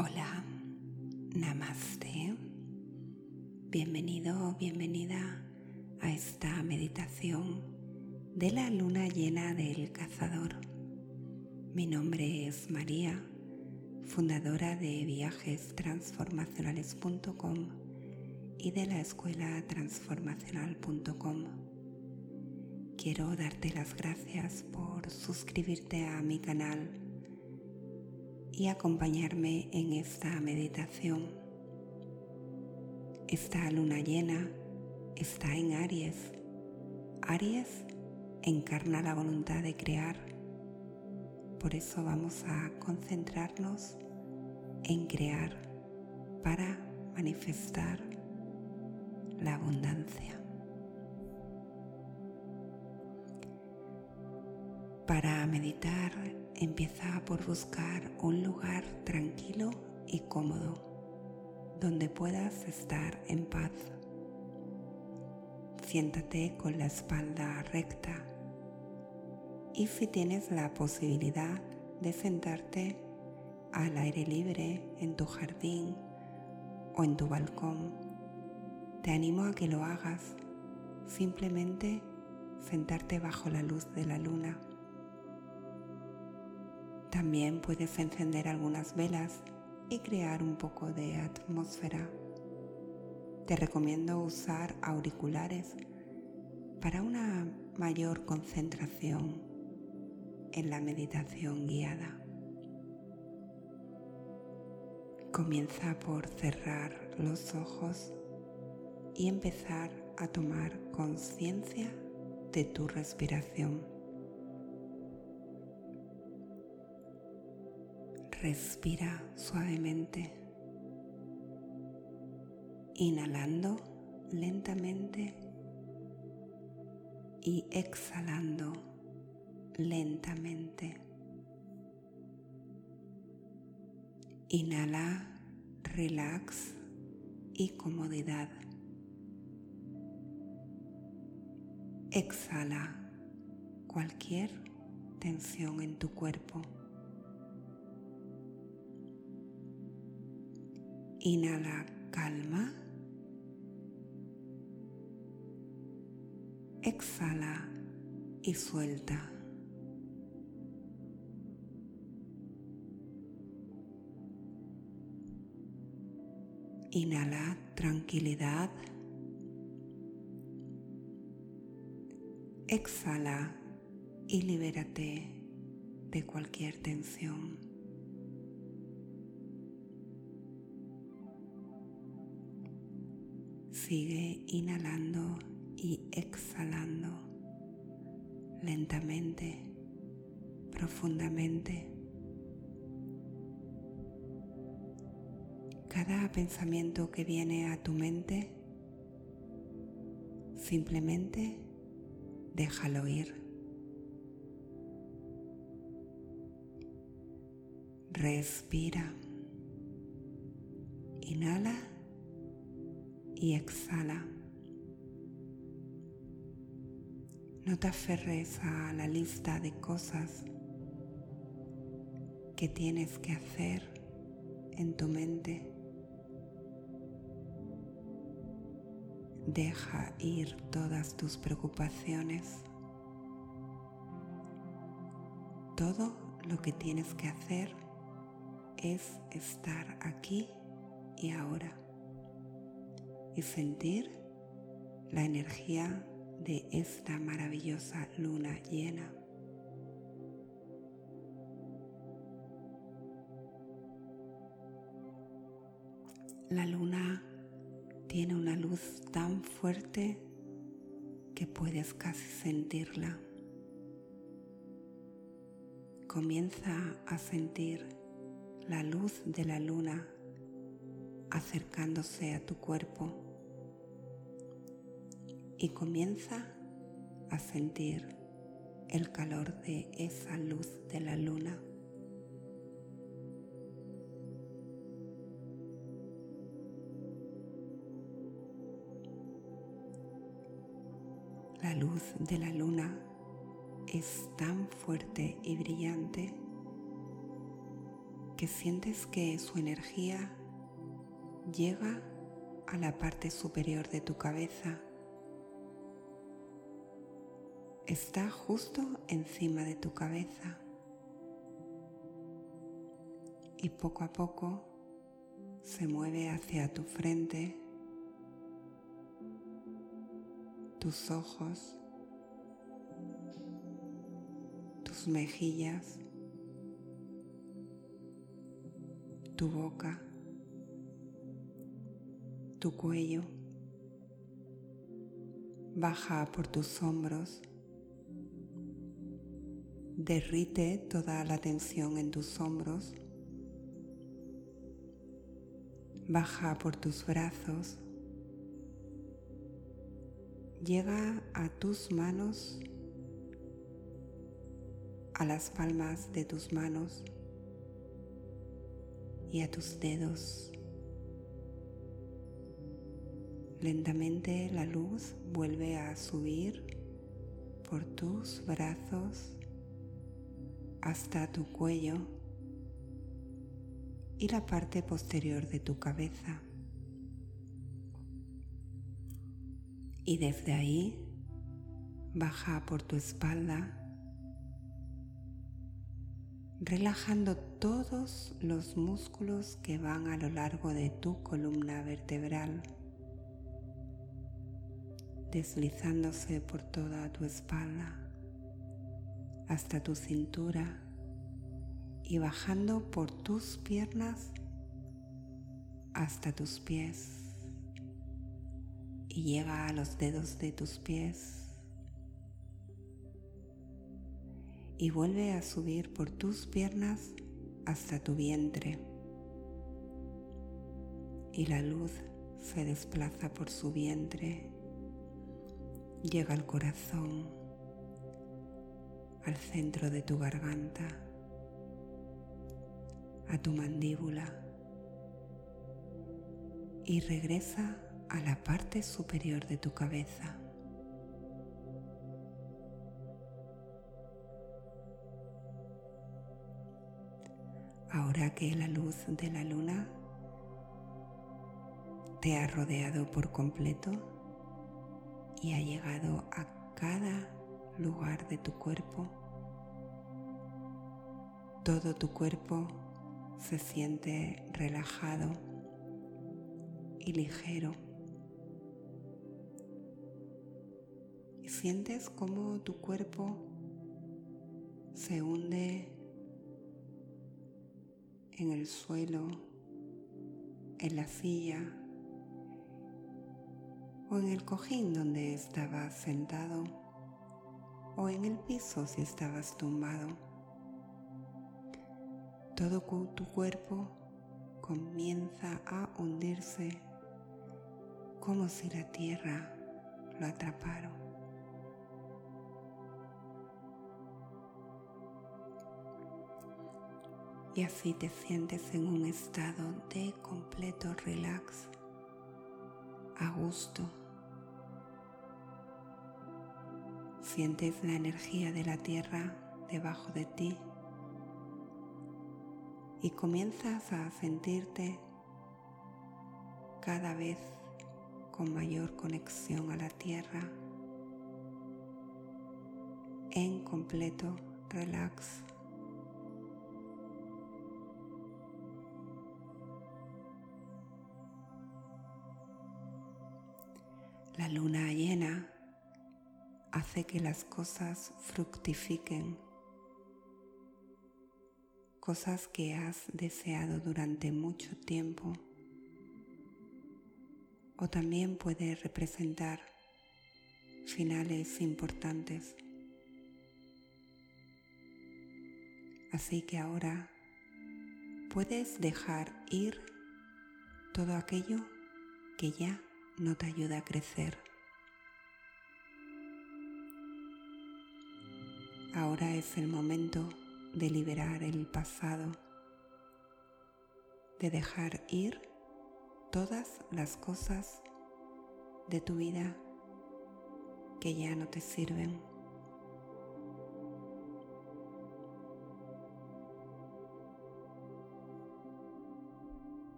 Hola, namaste. Bienvenido, bienvenida a esta meditación de la luna llena del cazador. Mi nombre es María, fundadora de viajestransformacionales.com y de la escuela transformacional.com. Quiero darte las gracias por suscribirte a mi canal y acompañarme en esta meditación. Esta luna llena está en Aries. Aries encarna la voluntad de crear. Por eso vamos a concentrarnos en crear para manifestar la abundancia. Para meditar empieza por buscar un lugar tranquilo y cómodo donde puedas estar en paz. Siéntate con la espalda recta y si tienes la posibilidad de sentarte al aire libre en tu jardín o en tu balcón, te animo a que lo hagas. Simplemente sentarte bajo la luz de la luna también puedes encender algunas velas y crear un poco de atmósfera. Te recomiendo usar auriculares para una mayor concentración en la meditación guiada. Comienza por cerrar los ojos y empezar a tomar conciencia de tu respiración. Respira suavemente, inhalando lentamente y exhalando lentamente. Inhala, relax y comodidad. Exhala cualquier tensión en tu cuerpo. Inhala calma. Exhala y suelta. Inhala tranquilidad. Exhala y libérate de cualquier tensión. Sigue inhalando y exhalando lentamente, profundamente. Cada pensamiento que viene a tu mente, simplemente déjalo ir. Respira. Inhala y exhala. No te aferres a la lista de cosas que tienes que hacer en tu mente. Deja ir todas tus preocupaciones. Todo lo que tienes que hacer es estar aquí y ahora y sentir la energía de esta maravillosa luna llena. La luna tiene una luz tan fuerte que puedes casi sentirla. Comienza a sentir la luz de la luna acercándose a tu cuerpo y comienza a sentir el calor de esa luz de la luna. La luz de la luna es tan fuerte y brillante que sientes que su energía llega a la parte superior de tu cabeza. Está justo encima de tu cabeza. Y poco a poco se mueve hacia tu frente, tus ojos, tus mejillas, tu boca. Tu cuello, baja por tus hombros, derrite toda la tensión en tus hombros, baja por tus brazos, llega a tus manos, a las palmas de tus manos y a tus dedos. Lentamente la luz vuelve a subir por tus brazos hasta tu cuello y la parte posterior de tu cabeza. Y desde ahí baja por tu espalda, relajando todos los músculos que van a lo largo de tu columna vertebral deslizándose por toda tu espalda hasta tu cintura y bajando por tus piernas hasta tus pies. Y llega a los dedos de tus pies. Y vuelve a subir por tus piernas hasta tu vientre. Y la luz se desplaza por su vientre. Llega al corazón, al centro de tu garganta, a tu mandíbula y regresa a la parte superior de tu cabeza. Ahora que la luz de la luna te ha rodeado por completo, y ha llegado a cada lugar de tu cuerpo. Todo tu cuerpo se siente relajado y ligero. Y sientes como tu cuerpo se hunde en el suelo, en la silla o en el cojín donde estabas sentado o en el piso si estabas tumbado. Todo tu cuerpo comienza a hundirse como si la tierra lo atrapara. Y así te sientes en un estado de completo relax a gusto. Sientes la energía de la tierra debajo de ti y comienzas a sentirte cada vez con mayor conexión a la tierra en completo relax. La luna llena hace que las cosas fructifiquen, cosas que has deseado durante mucho tiempo o también puede representar finales importantes. Así que ahora puedes dejar ir todo aquello que ya no te ayuda a crecer. Ahora es el momento de liberar el pasado, de dejar ir todas las cosas de tu vida que ya no te sirven.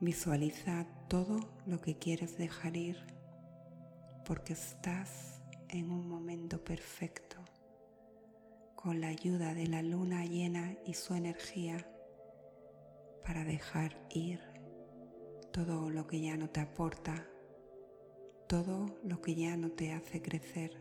Visualiza todo lo que quieres dejar ir porque estás en un momento perfecto con la ayuda de la luna llena y su energía para dejar ir todo lo que ya no te aporta, todo lo que ya no te hace crecer,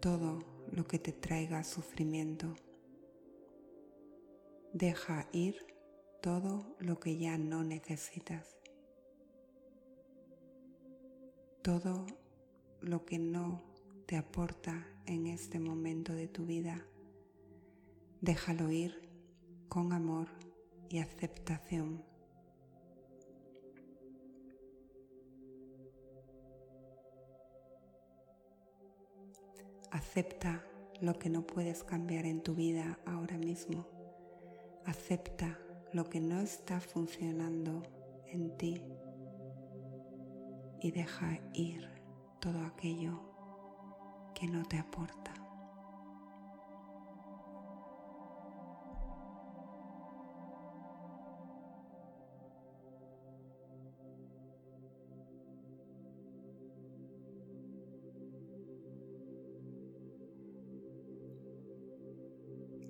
todo lo que te traiga sufrimiento. Deja ir todo lo que ya no necesitas. Todo lo que no te aporta en este momento de tu vida, déjalo ir con amor y aceptación. Acepta lo que no puedes cambiar en tu vida ahora mismo. Acepta lo que no está funcionando en ti y deja ir todo aquello que no te aporta.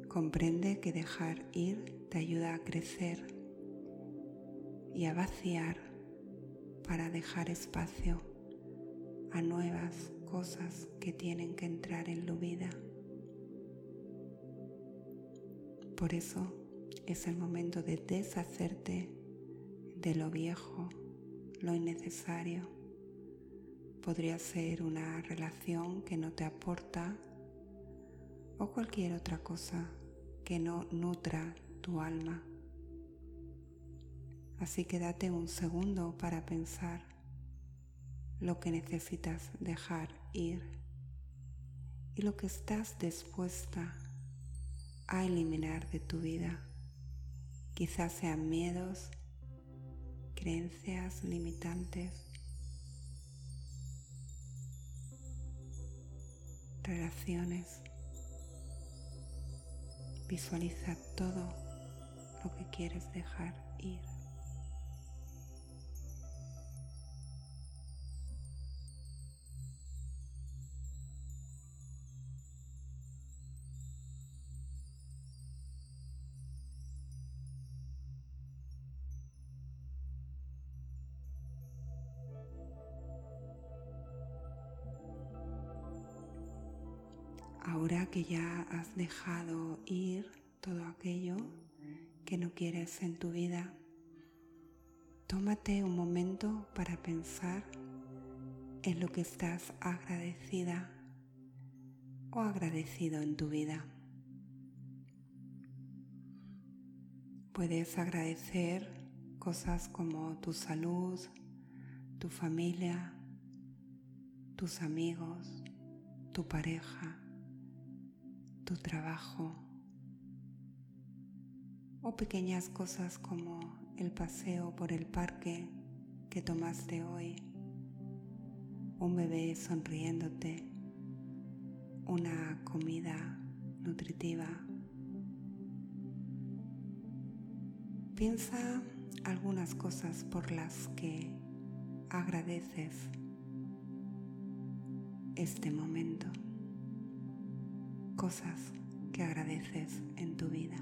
Comprende que dejar ir te ayuda a crecer y a vaciar para dejar espacio a nuevas cosas que tienen que entrar en tu vida. Por eso es el momento de deshacerte de lo viejo, lo innecesario. Podría ser una relación que no te aporta o cualquier otra cosa que no nutra tu alma. Así que date un segundo para pensar lo que necesitas dejar ir y lo que estás dispuesta a eliminar de tu vida. Quizás sean miedos, creencias limitantes, relaciones Visualiza todo lo que quieres dejar ir. Que ya has dejado ir todo aquello que no quieres en tu vida, tómate un momento para pensar en lo que estás agradecida o agradecido en tu vida. Puedes agradecer cosas como tu salud, tu familia, tus amigos, tu pareja, tu trabajo o pequeñas cosas como el paseo por el parque que tomaste hoy, un bebé sonriéndote, una comida nutritiva. Piensa algunas cosas por las que agradeces este momento cosas que agradeces en tu vida.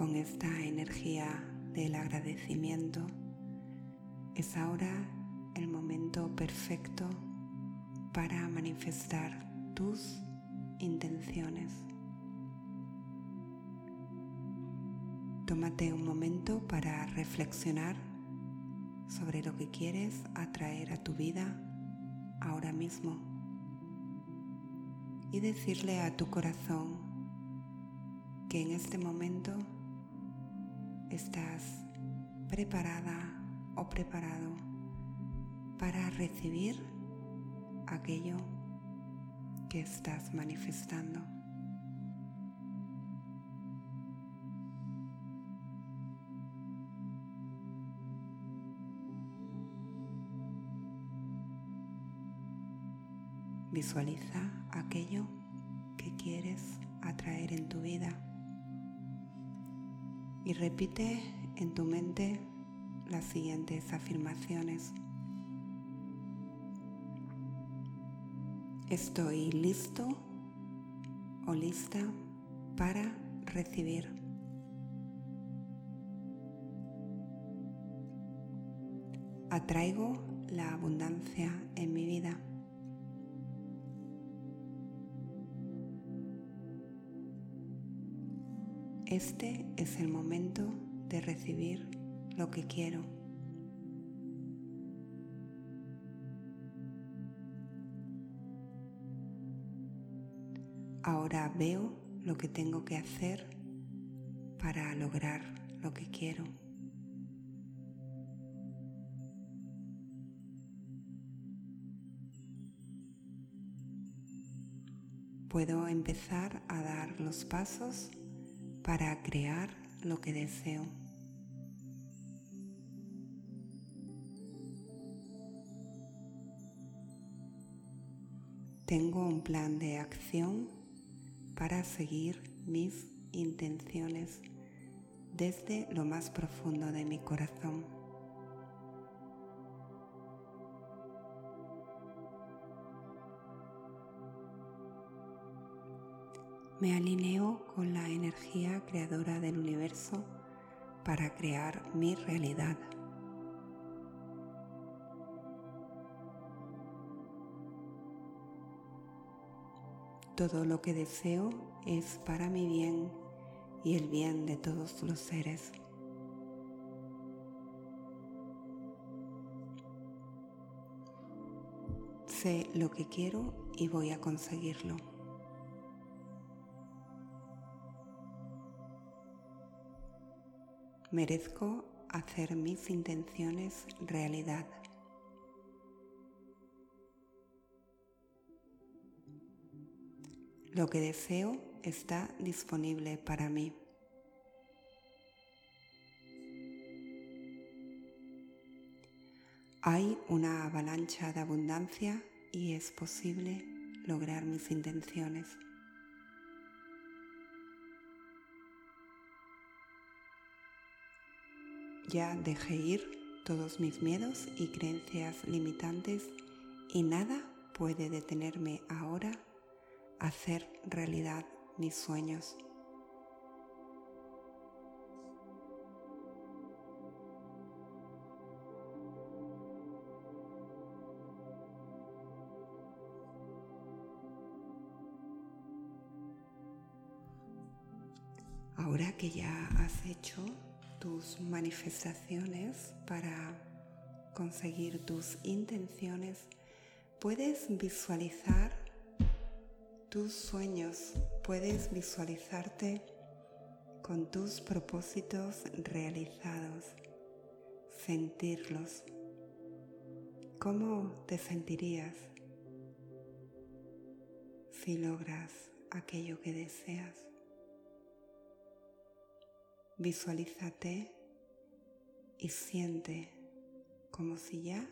Con esta energía del agradecimiento, es ahora el momento perfecto para manifestar tus intenciones. Tómate un momento para reflexionar sobre lo que quieres atraer a tu vida ahora mismo y decirle a tu corazón que en este momento estás preparada o preparado para recibir aquello que estás manifestando. Visualiza aquello que quieres atraer en tu vida y repite en tu mente las siguientes afirmaciones. Estoy listo o lista para recibir. Atraigo la abundancia en mi vida. Este es el momento de recibir lo que quiero. Ahora veo lo que tengo que hacer para lograr lo que quiero. Puedo empezar a dar los pasos para crear lo que deseo. Tengo un plan de acción para seguir mis intenciones desde lo más profundo de mi corazón. Me alineo con la energía creadora del universo para crear mi realidad. Todo lo que deseo es para mi bien y el bien de todos los seres. Sé lo que quiero y voy a conseguirlo. Merezco hacer mis intenciones realidad. Lo que deseo está disponible para mí. Hay una avalancha de abundancia y es posible lograr mis intenciones. Ya dejé ir todos mis miedos y creencias limitantes y nada puede detenerme ahora a hacer realidad mis sueños. Ahora que ya has hecho tus manifestaciones para conseguir tus intenciones, puedes visualizar tus sueños, puedes visualizarte con tus propósitos realizados, sentirlos. ¿Cómo te sentirías si logras aquello que deseas? Visualízate y siente como si ya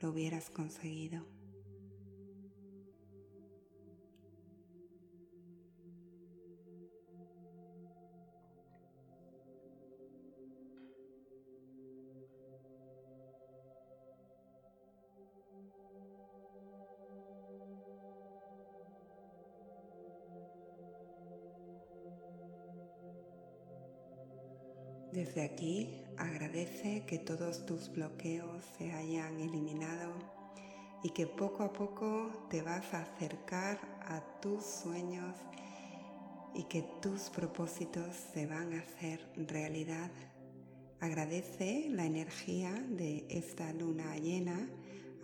lo hubieras conseguido. Desde aquí agradece que todos tus bloqueos se hayan eliminado y que poco a poco te vas a acercar a tus sueños y que tus propósitos se van a hacer realidad. Agradece la energía de esta luna llena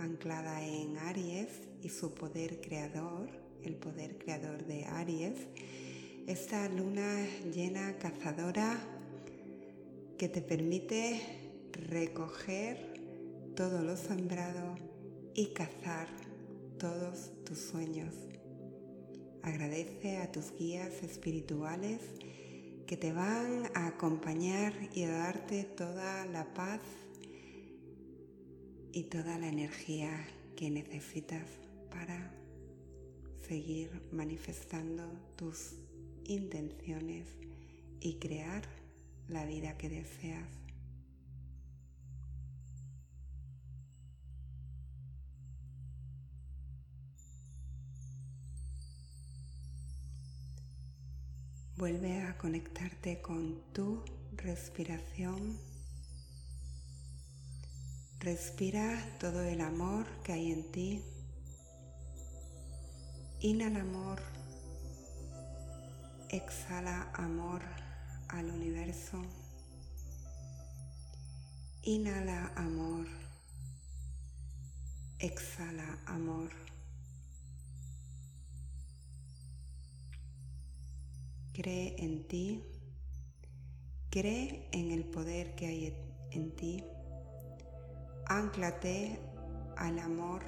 anclada en Aries y su poder creador, el poder creador de Aries. Esta luna llena cazadora que te permite recoger todo lo sembrado y cazar todos tus sueños. Agradece a tus guías espirituales que te van a acompañar y a darte toda la paz y toda la energía que necesitas para seguir manifestando tus intenciones y crear la vida que deseas. Vuelve a conectarte con tu respiración. Respira todo el amor que hay en ti. Inhala amor. Exhala amor al universo. Inhala amor. Exhala amor. Cree en ti. Cree en el poder que hay en ti. Ánclate al amor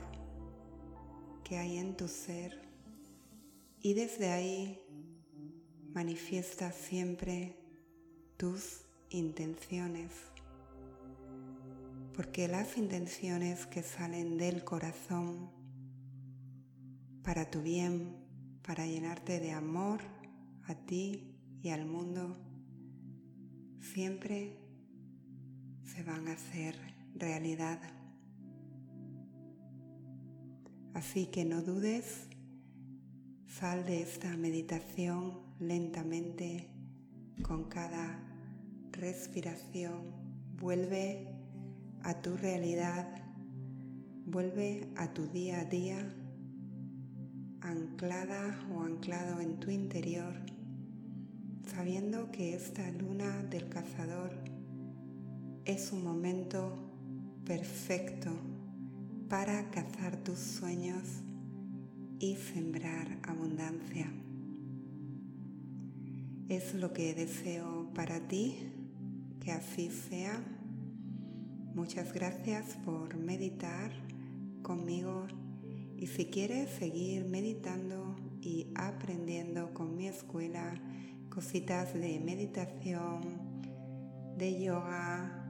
que hay en tu ser y desde ahí manifiesta siempre tus intenciones. Porque las intenciones que salen del corazón para tu bien, para llenarte de amor, a ti y al mundo siempre se van a hacer realidad. Así que no dudes, sal de esta meditación lentamente con cada respiración, vuelve a tu realidad, vuelve a tu día a día anclada o anclado en tu interior, sabiendo que esta luna del cazador es un momento perfecto para cazar tus sueños y sembrar abundancia. Es lo que deseo para ti, que así sea. Muchas gracias por meditar conmigo y si quieres seguir meditando y aprendiendo con mi escuela cositas de meditación, de yoga,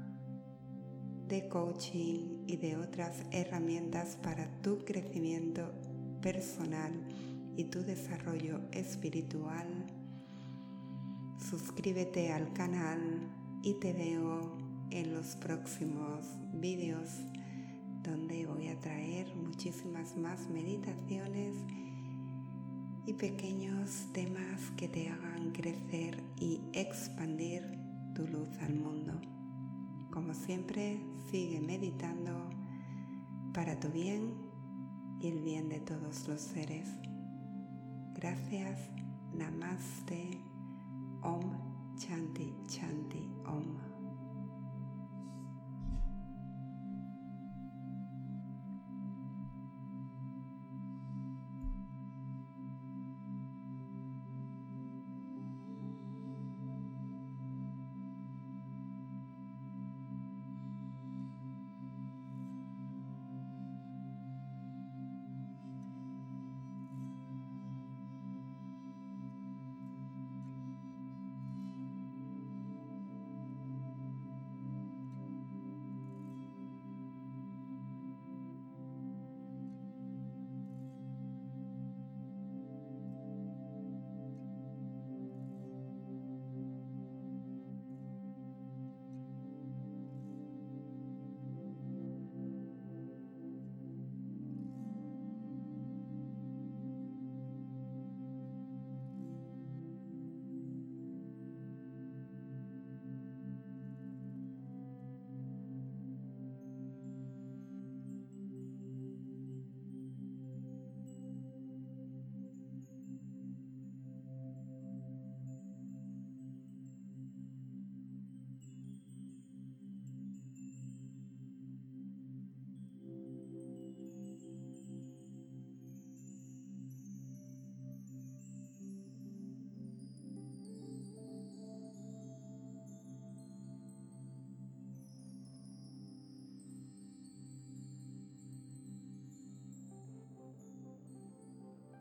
de coaching y de otras herramientas para tu crecimiento personal y tu desarrollo espiritual, suscríbete al canal y te veo en los próximos vídeos donde voy a traer muchísimas más meditaciones y pequeños temas que te hagan crecer y expandir tu luz al mundo. Como siempre, sigue meditando para tu bien y el bien de todos los seres. Gracias. Namaste. cantik-cantik Oma.